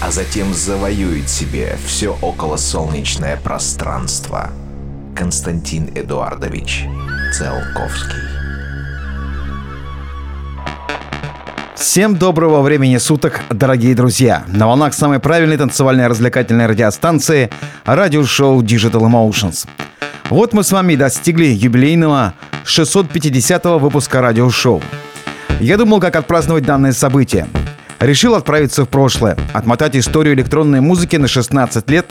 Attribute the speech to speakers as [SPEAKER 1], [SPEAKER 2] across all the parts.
[SPEAKER 1] а затем завоюет себе все околосолнечное пространство. Константин Эдуардович Циолковский.
[SPEAKER 2] Всем доброго времени суток, дорогие друзья! На волнах самой правильной танцевальной развлекательной радиостанции радиошоу Digital Emotions. Вот мы с вами достигли юбилейного 650-го выпуска радиошоу. Я думал, как отпраздновать данное событие. Решил отправиться в прошлое, отмотать историю электронной музыки на 16 лет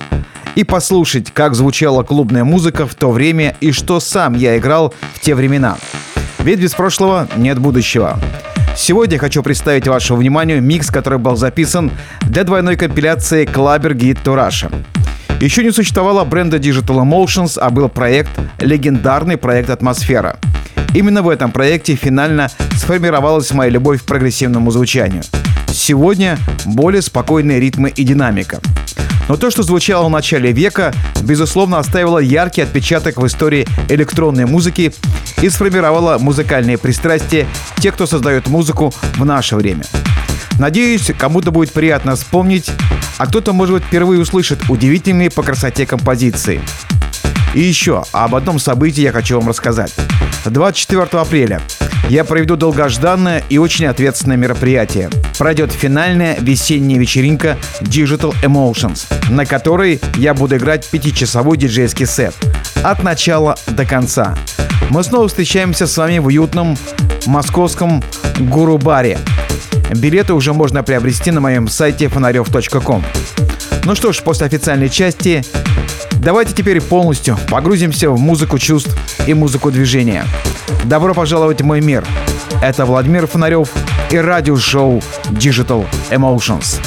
[SPEAKER 2] и послушать, как звучала клубная музыка в то время и что сам я играл в те времена. Ведь без прошлого нет будущего. Сегодня хочу представить вашему вниманию микс, который был записан для двойной компиляции Clubber Guide to Russia. Еще не существовало бренда Digital Emotions, а был проект, легендарный проект «Атмосфера». Именно в этом проекте финально сформировалась моя любовь к прогрессивному звучанию. Сегодня более спокойные ритмы и динамика. Но то, что звучало в начале века, безусловно, оставило яркий отпечаток в истории электронной музыки и сформировало музыкальные пристрастия тех, кто создает музыку в наше время. Надеюсь, кому-то будет приятно вспомнить, а кто-то, может быть, впервые услышит удивительные по красоте композиции. И еще об одном событии я хочу вам рассказать. 24 апреля я проведу долгожданное и очень ответственное мероприятие. Пройдет финальная весенняя вечеринка Digital Emotions, на которой я буду играть пятичасовой диджейский сет. От начала до конца. Мы снова встречаемся с вами в уютном московском Гуру-баре. Билеты уже можно приобрести на моем сайте фонарев.ком. Ну что ж, после официальной части давайте теперь полностью погрузимся в музыку чувств и музыку движения. Добро пожаловать в мой мир. Это Владимир Фонарев и радиошоу Digital Emotions.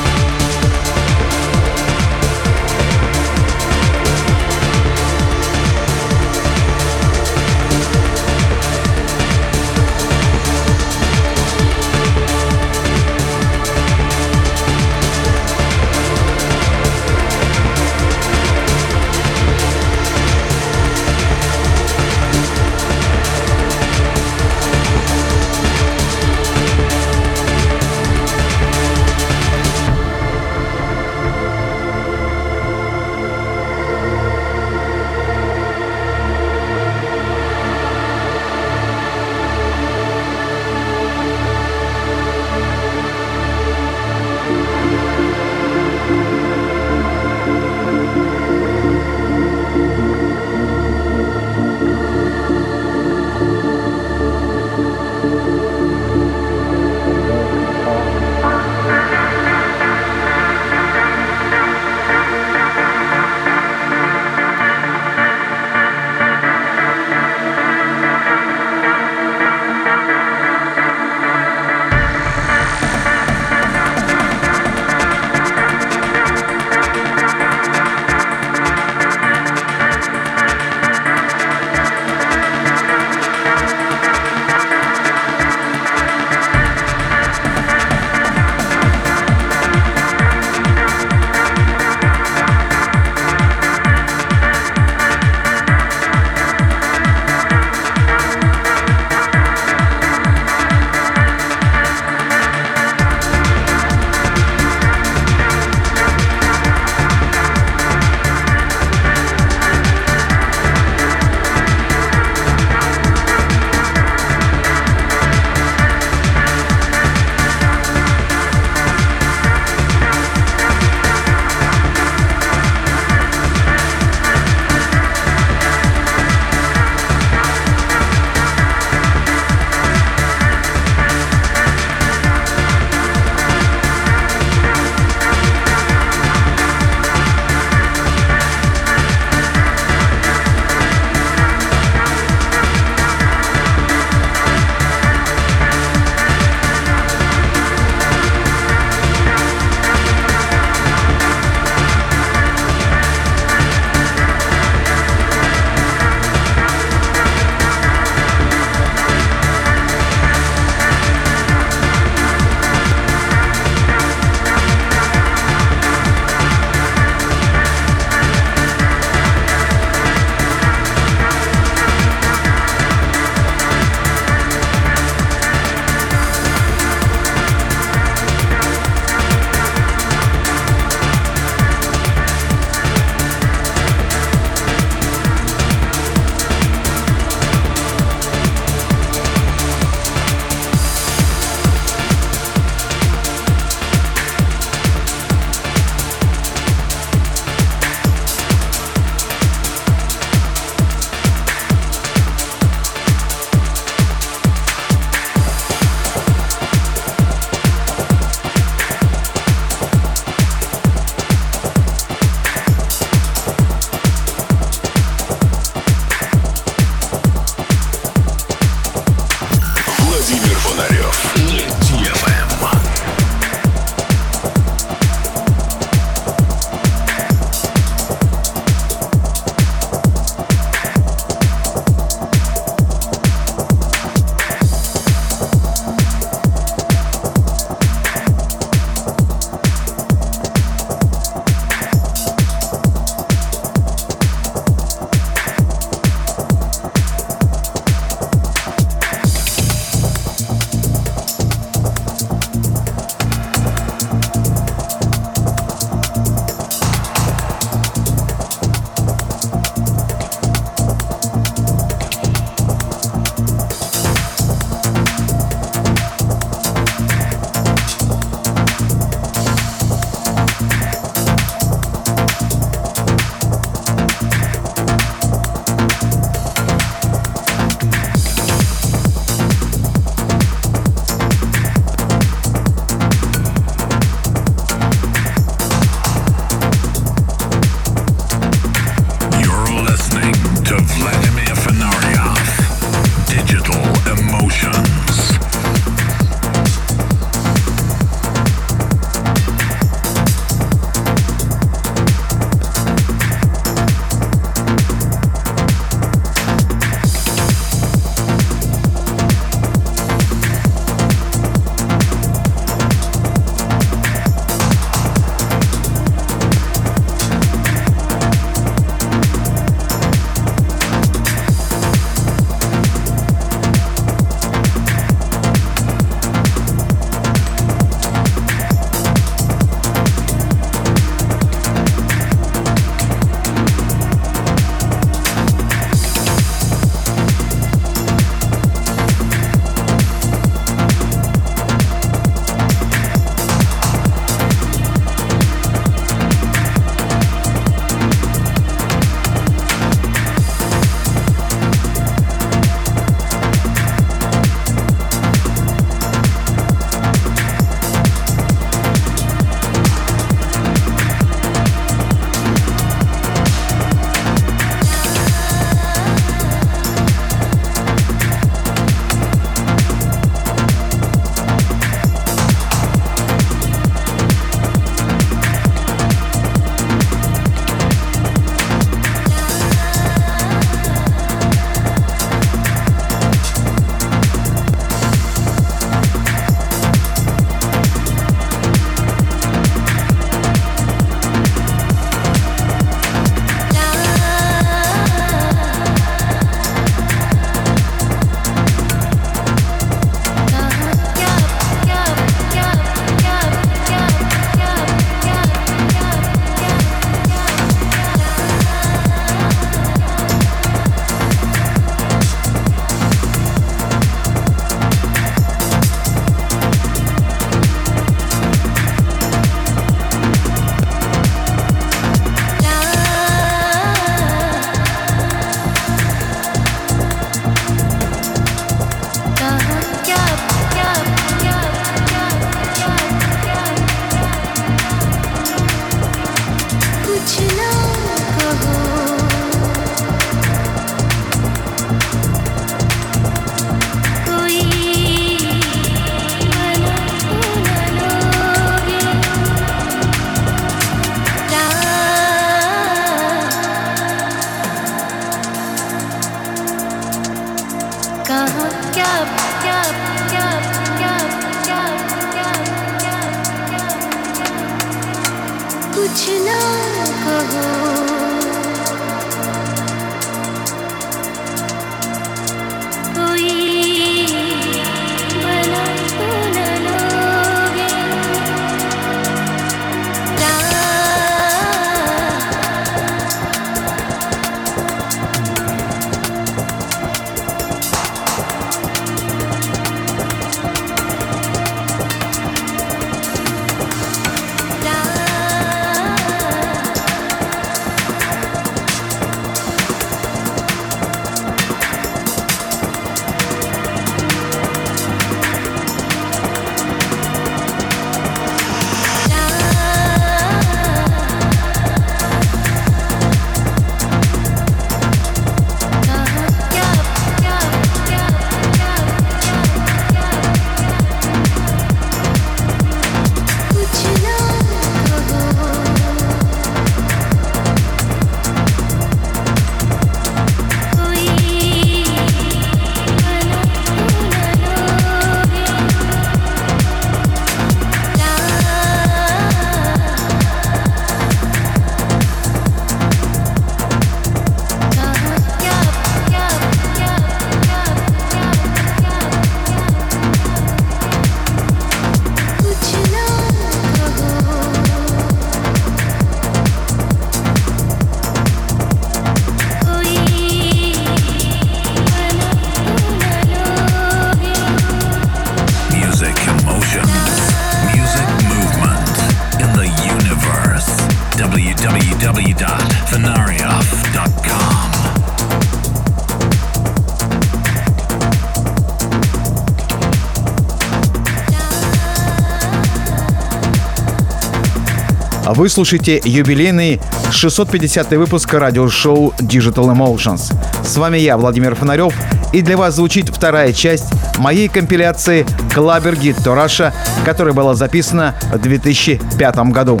[SPEAKER 2] Вы слушаете юбилейный 650 выпуск радиошоу Digital Emotions. С вами я, Владимир Фонарев, и для вас звучит вторая часть моей компиляции «Клабер Гид Раша», которая была записана в 2005 году.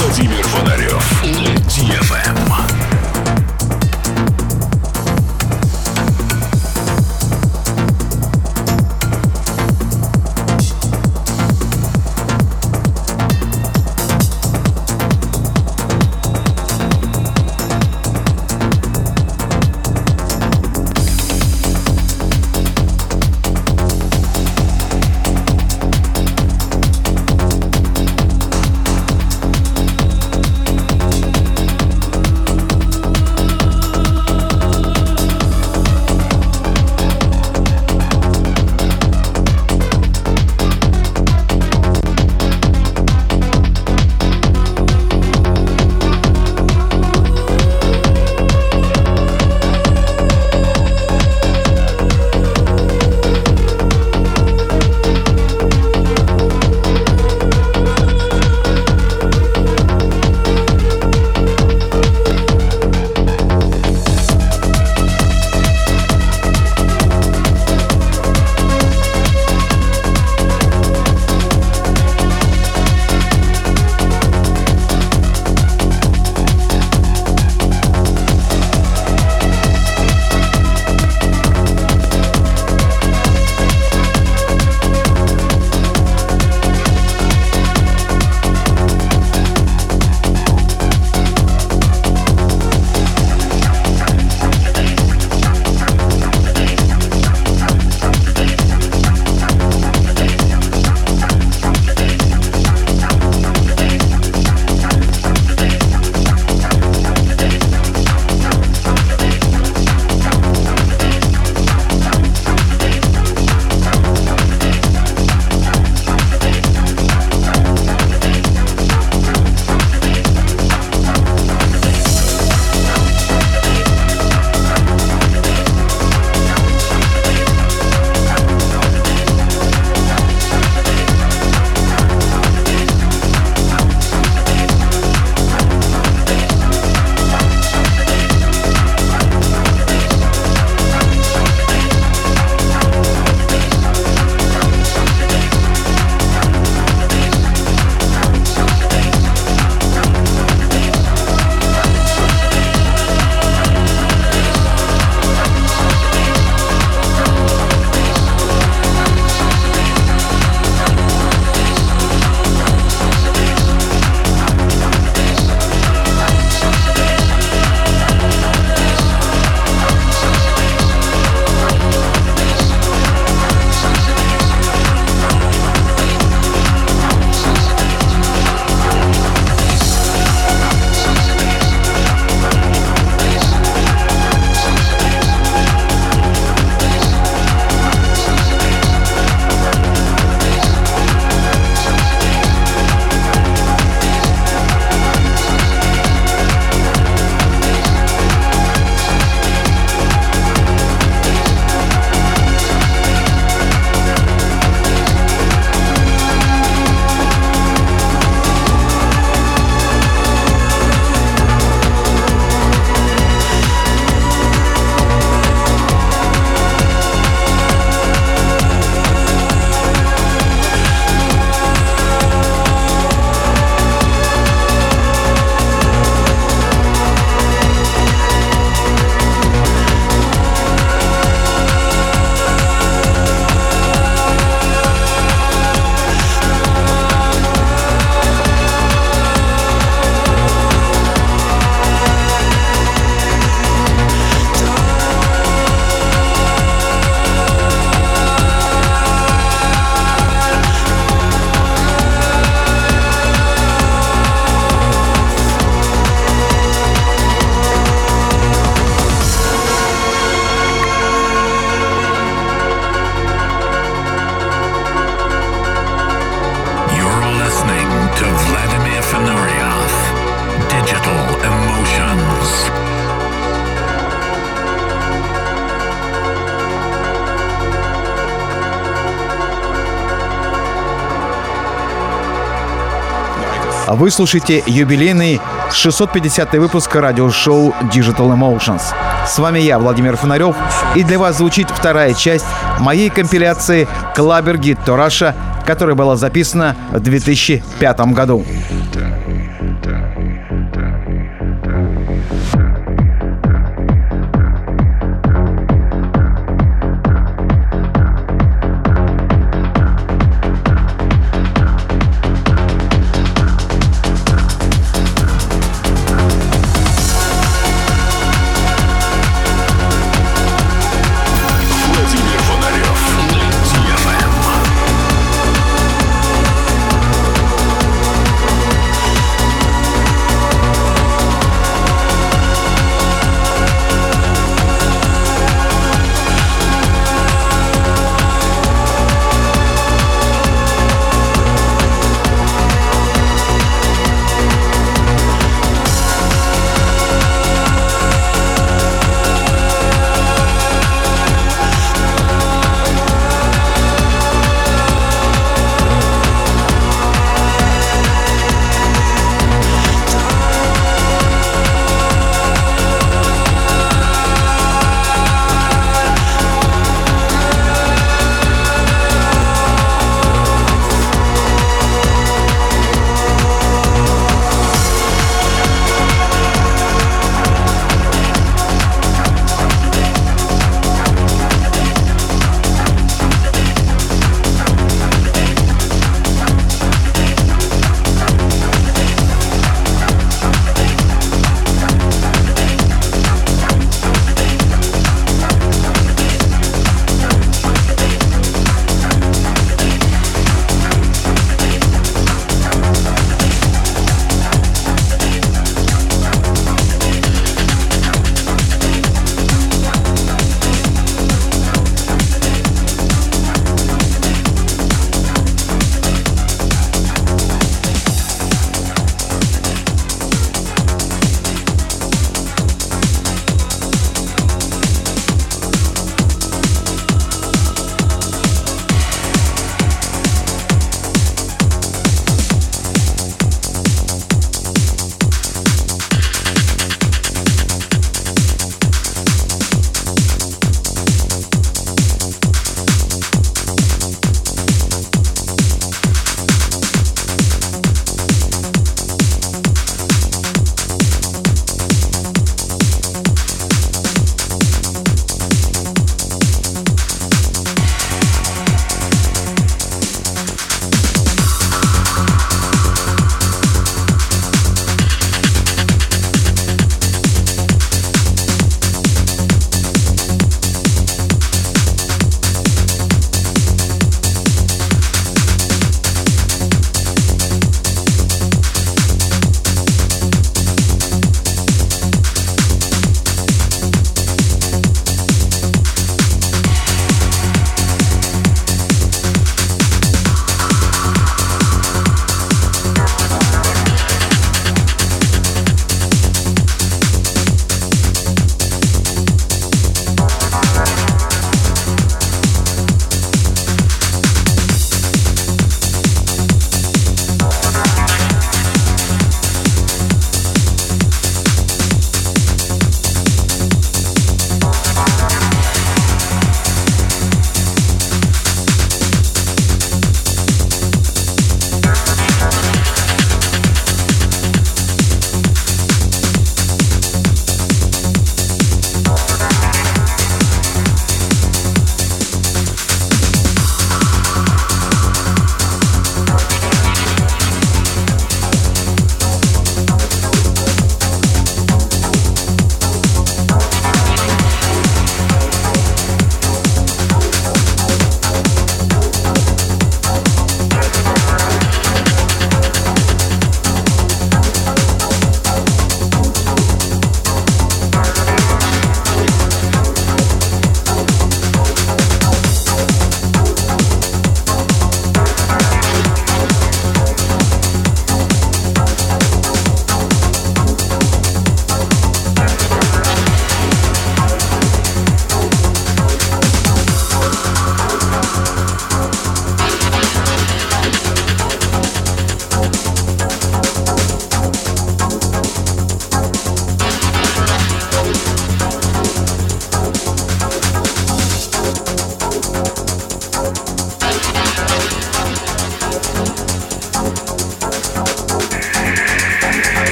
[SPEAKER 3] Владимир Фонарев на DFM.
[SPEAKER 2] Вы слушаете юбилейный 650 выпуск радиошоу Digital Emotions. С вами я, Владимир Фонарев, и для вас звучит вторая часть моей компиляции «Клабер Гид Тораша», которая была записана в 2005 году.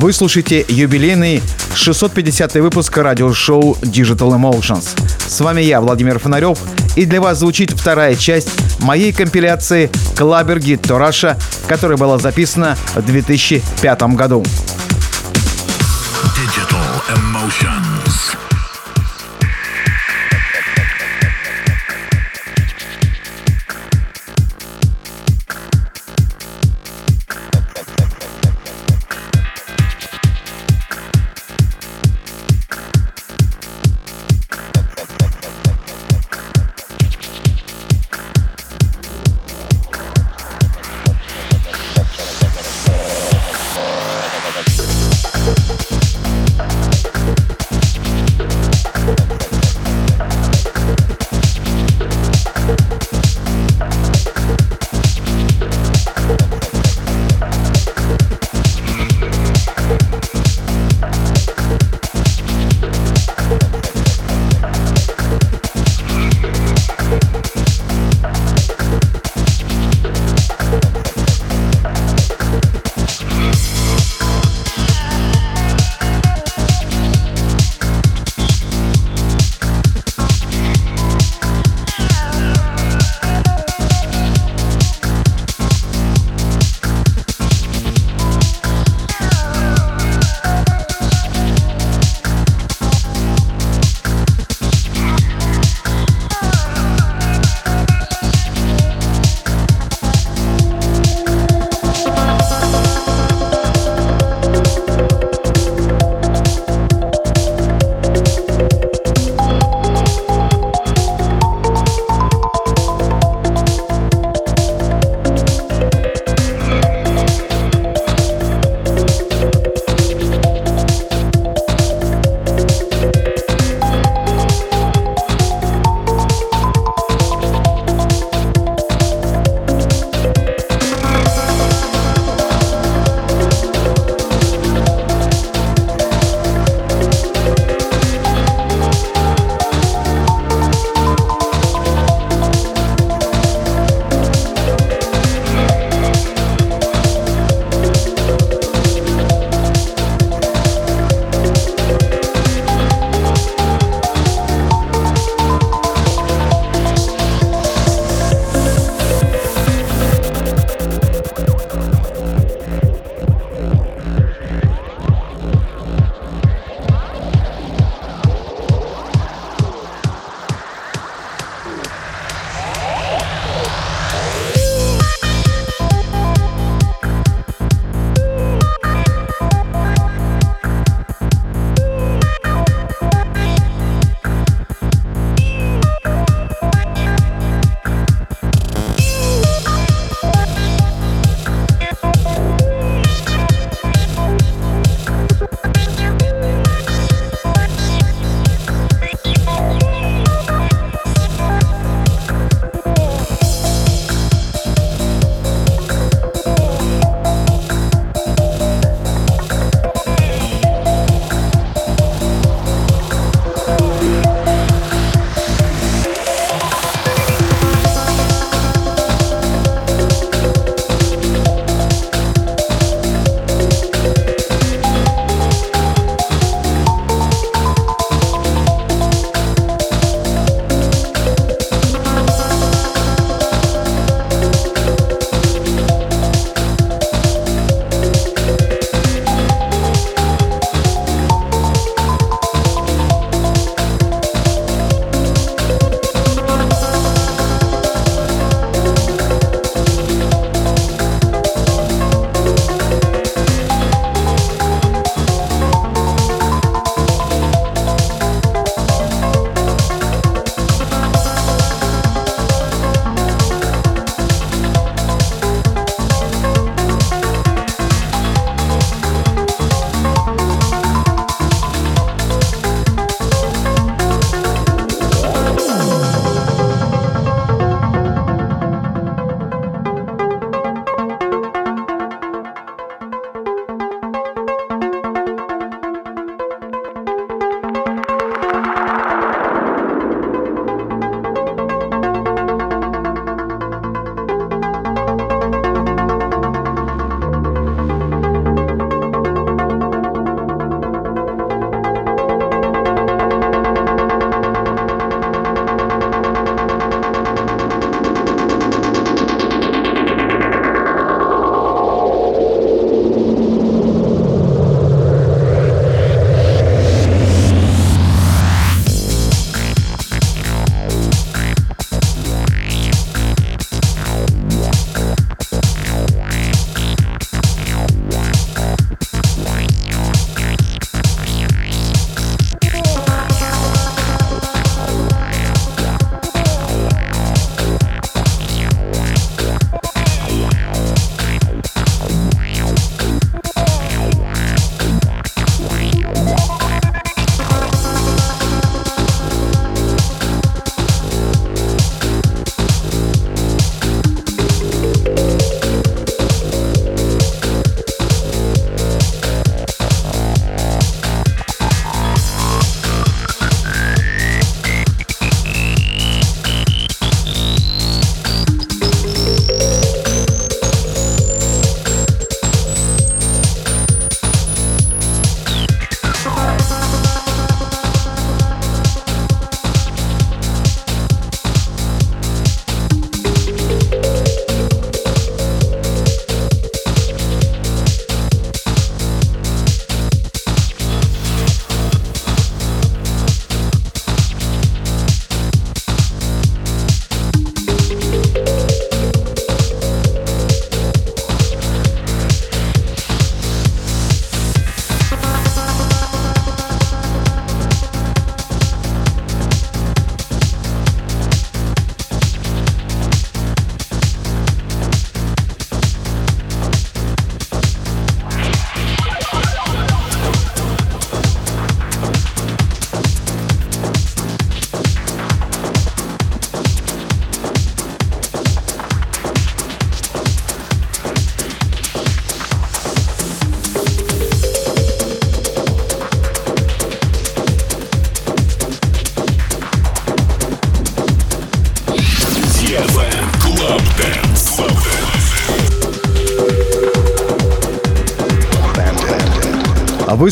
[SPEAKER 2] Вы слушаете юбилейный 650 выпуск радиошоу Digital Emotions. С вами я, Владимир Фонарев, и для вас звучит вторая часть моей компиляции «Клабер Гид Тораша», которая была записана в 2005 году.
[SPEAKER 3] Digital Emotions.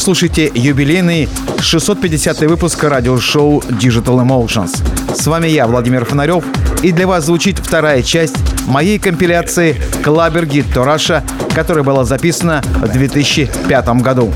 [SPEAKER 2] Слушаете юбилейный 650 выпуск радиошоу Digital Emotions. С вами я, Владимир Фонарев, и для вас звучит вторая часть моей компиляции «Клабер Гид Тораша», которая была записана в 2005 году.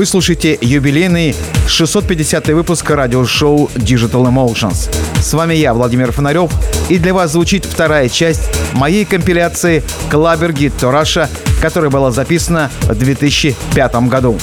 [SPEAKER 2] Вы слушаете юбилейный 650 выпуск радиошоу Digital Emotions. С вами я, Владимир Фонарев, и для вас звучит вторая часть моей компиляции «Клабер Гид Раша», которая была записана в 2005 году.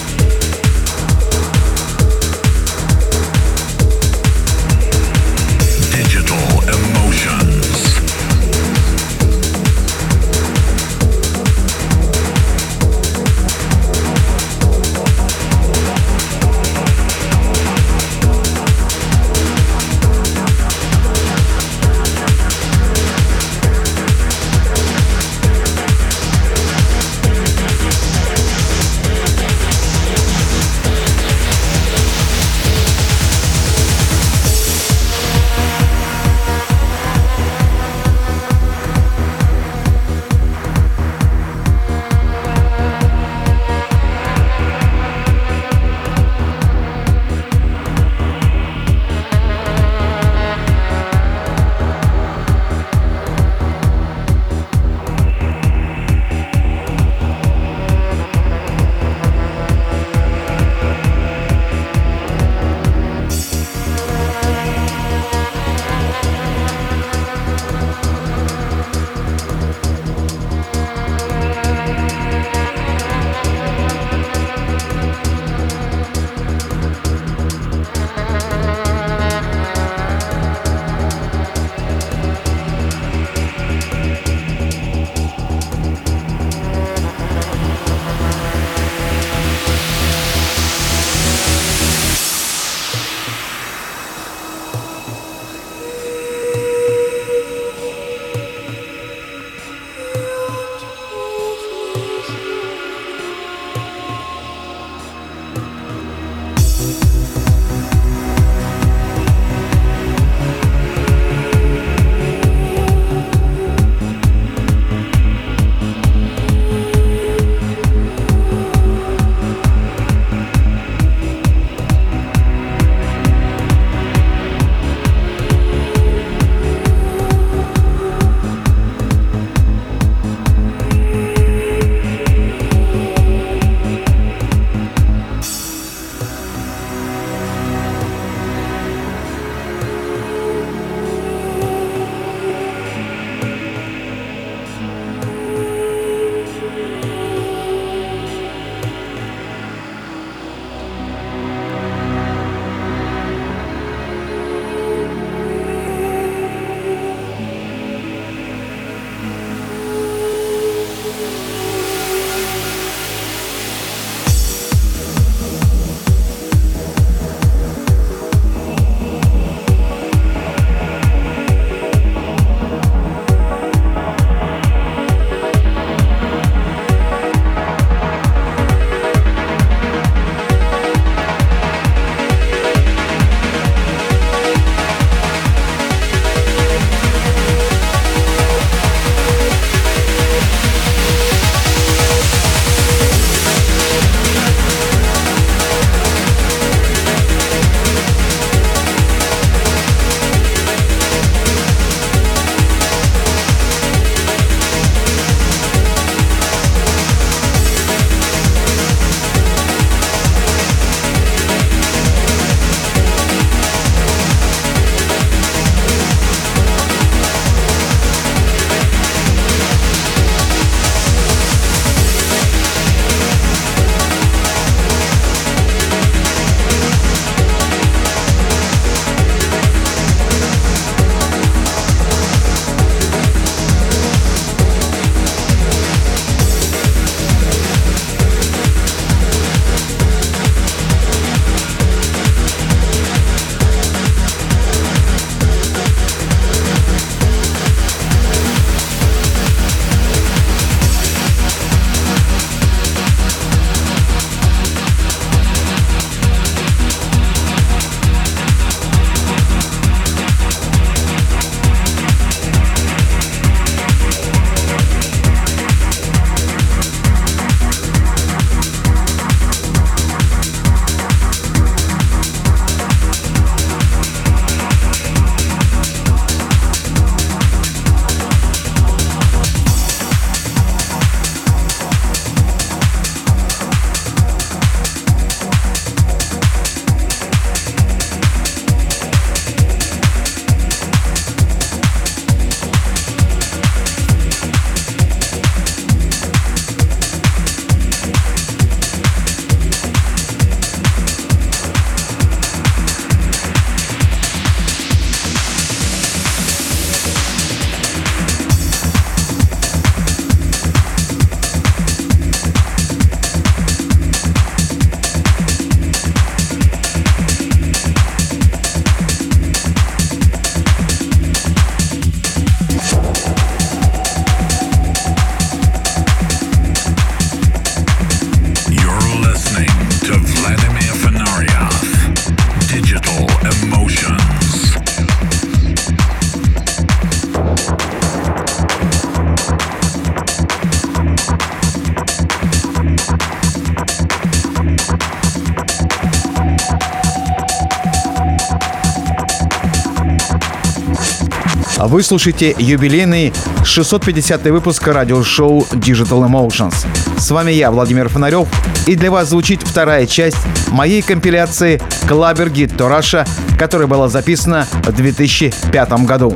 [SPEAKER 2] Вы слушаете юбилейный 650 выпуск радиошоу Digital Emotions. С вами я, Владимир Фонарев, и для вас звучит вторая часть моей компиляции «Клабер Гид Тораша», которая была записана в 2005 году.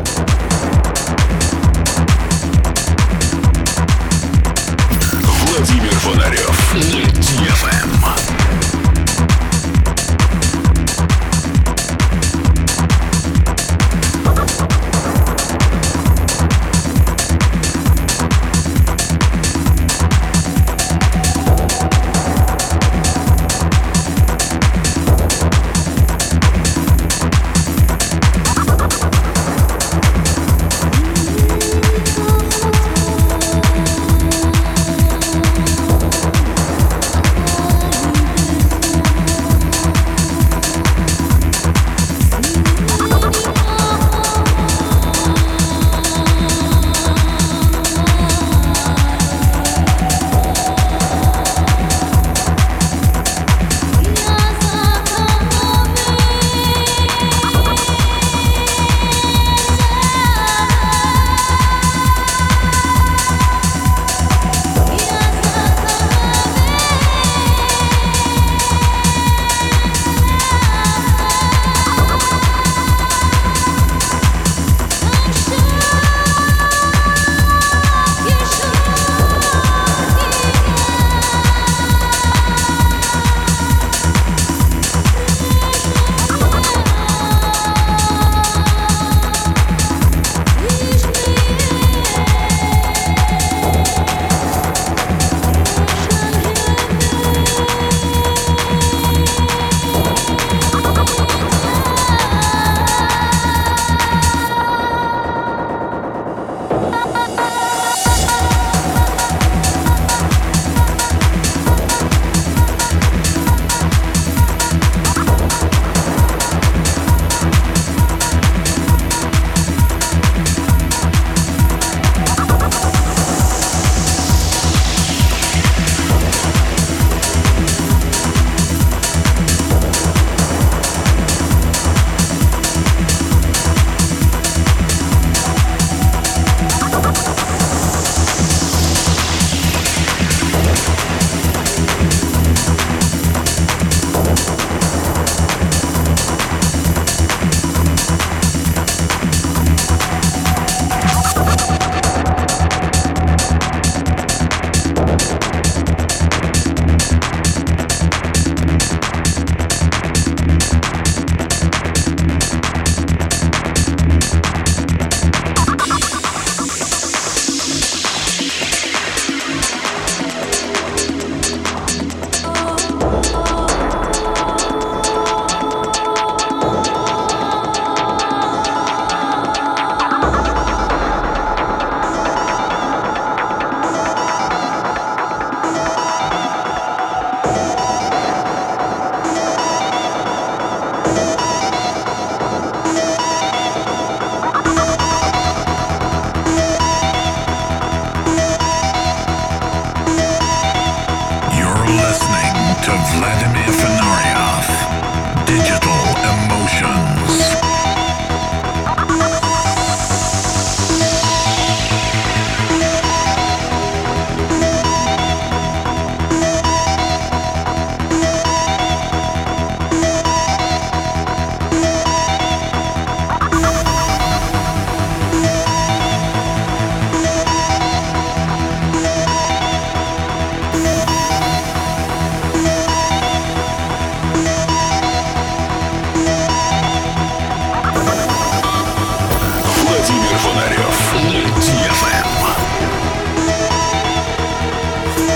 [SPEAKER 3] Владимир Фонарев.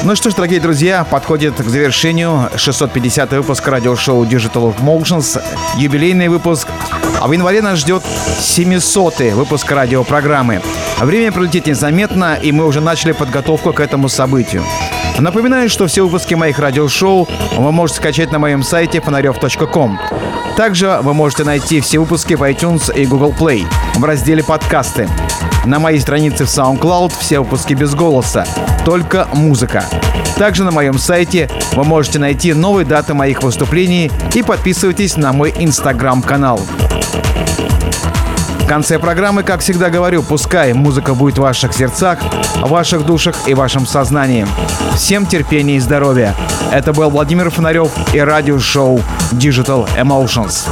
[SPEAKER 2] Ну что ж, дорогие друзья, подходит к завершению 650 выпуск радиошоу Digital of Motions, юбилейный выпуск. А в январе нас ждет 700 выпуск радиопрограммы. Время пролетит незаметно, и мы уже начали подготовку к этому событию. Напоминаю, что все выпуски моих радиошоу вы можете скачать на моем сайте фонарев.ком. Также вы можете найти все выпуски в iTunes и Google Play в разделе «Подкасты». На моей странице в SoundCloud все выпуски без голоса, только музыка. Также на моем сайте вы можете найти новые даты моих выступлений и подписывайтесь на мой инстаграм-канал. В конце программы, как всегда говорю, пускай музыка будет в ваших сердцах, в ваших душах и вашем сознании. Всем терпения и здоровья. Это был Владимир Фонарев и радиошоу Digital Emotions.